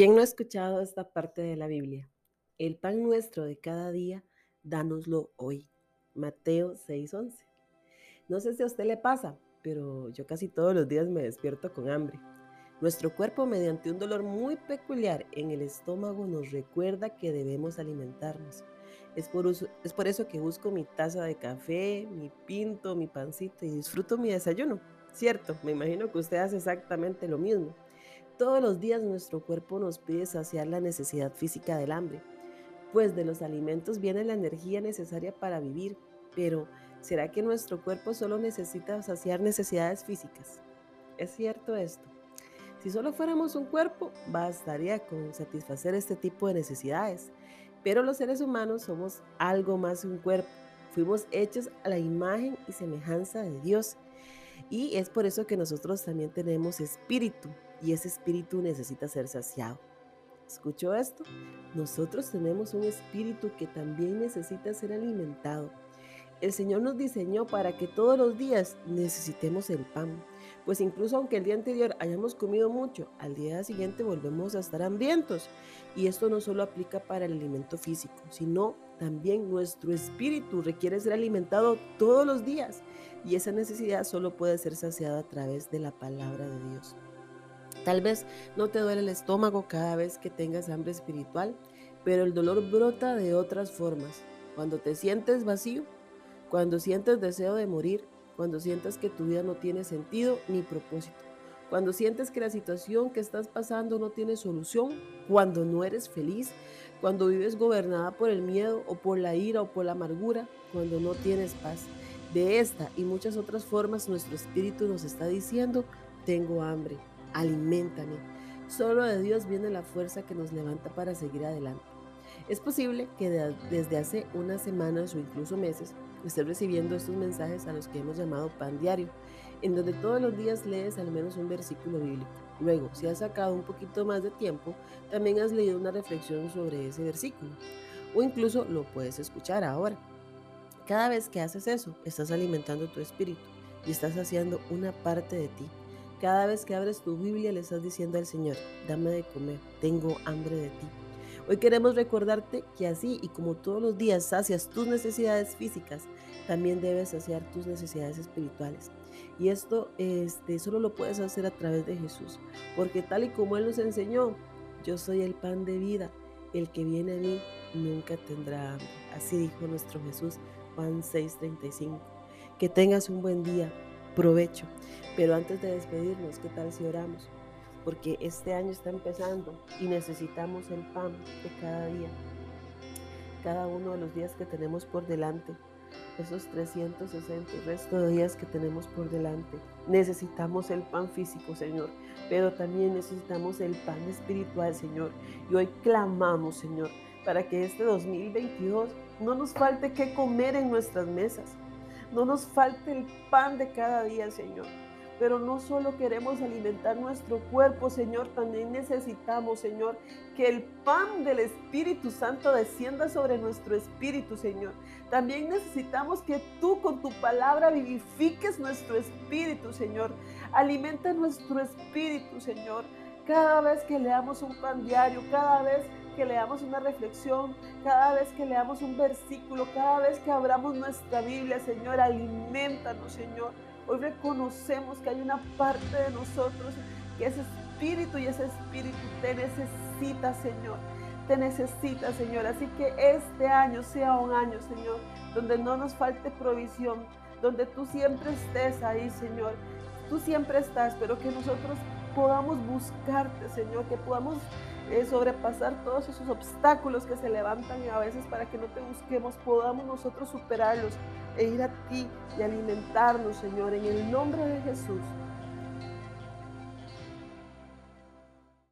¿Quién no ha escuchado esta parte de la Biblia? El pan nuestro de cada día, dánoslo hoy. Mateo 6:11. No sé si a usted le pasa, pero yo casi todos los días me despierto con hambre. Nuestro cuerpo, mediante un dolor muy peculiar en el estómago, nos recuerda que debemos alimentarnos. Es por, es por eso que busco mi taza de café, mi pinto, mi pancito y disfruto mi desayuno. Cierto, me imagino que usted hace exactamente lo mismo. Todos los días nuestro cuerpo nos pide saciar la necesidad física del hambre, pues de los alimentos viene la energía necesaria para vivir. Pero, ¿será que nuestro cuerpo solo necesita saciar necesidades físicas? ¿Es cierto esto? Si solo fuéramos un cuerpo, bastaría con satisfacer este tipo de necesidades. Pero los seres humanos somos algo más que un cuerpo. Fuimos hechos a la imagen y semejanza de Dios. Y es por eso que nosotros también tenemos espíritu, y ese espíritu necesita ser saciado. ¿Escuchó esto? Nosotros tenemos un espíritu que también necesita ser alimentado. El Señor nos diseñó para que todos los días necesitemos el pan, pues incluso aunque el día anterior hayamos comido mucho, al día siguiente volvemos a estar hambrientos. Y esto no solo aplica para el alimento físico, sino también nuestro espíritu requiere ser alimentado todos los días. Y esa necesidad solo puede ser saciada a través de la palabra de Dios. Tal vez no te duele el estómago cada vez que tengas hambre espiritual, pero el dolor brota de otras formas. Cuando te sientes vacío, cuando sientes deseo de morir, cuando sientes que tu vida no tiene sentido ni propósito, cuando sientes que la situación que estás pasando no tiene solución, cuando no eres feliz, cuando vives gobernada por el miedo o por la ira o por la amargura, cuando no tienes paz. De esta y muchas otras formas nuestro espíritu nos está diciendo, tengo hambre, aliméntame. Solo de Dios viene la fuerza que nos levanta para seguir adelante. Es posible que desde hace unas semanas o incluso meses estés recibiendo estos mensajes a los que hemos llamado pan diario, en donde todos los días lees al menos un versículo bíblico. Luego, si has sacado un poquito más de tiempo, también has leído una reflexión sobre ese versículo. O incluso lo puedes escuchar ahora. Cada vez que haces eso, estás alimentando tu espíritu y estás haciendo una parte de ti cada vez que abres tu Biblia le estás diciendo al Señor, dame de comer, tengo hambre de ti. Hoy queremos recordarte que así y como todos los días sacias tus necesidades físicas, también debes saciar tus necesidades espirituales. Y esto este, solo lo puedes hacer a través de Jesús, porque tal y como Él nos enseñó, yo soy el pan de vida, el que viene a mí nunca tendrá hambre. Así dijo nuestro Jesús, Juan 6:35. Que tengas un buen día provecho. Pero antes de despedirnos, ¿qué tal si oramos? Porque este año está empezando y necesitamos el pan de cada día, cada uno de los días que tenemos por delante, esos 360 el resto de días que tenemos por delante. Necesitamos el pan físico, Señor, pero también necesitamos el pan espiritual, Señor. Y hoy clamamos, Señor, para que este 2022 no nos falte qué comer en nuestras mesas no nos falte el pan de cada día, Señor. Pero no solo queremos alimentar nuestro cuerpo, Señor, también necesitamos, Señor, que el pan del Espíritu Santo descienda sobre nuestro espíritu, Señor. También necesitamos que tú con tu palabra vivifiques nuestro espíritu, Señor. Alimenta nuestro espíritu, Señor. Cada vez que leamos un pan diario, cada vez que leamos una reflexión, cada vez que leamos un versículo, cada vez que abramos nuestra Biblia, Señor, alimentanos, Señor. Hoy reconocemos que hay una parte de nosotros que ese espíritu y ese espíritu te necesita, Señor. Te necesita, Señor. Así que este año sea un año, Señor, donde no nos falte provisión, donde tú siempre estés ahí, Señor. Tú siempre estás, pero que nosotros podamos buscarte, Señor, que podamos eh, sobrepasar todos esos obstáculos que se levantan a veces para que no te busquemos, podamos nosotros superarlos e ir a ti y alimentarnos, Señor, en el nombre de Jesús.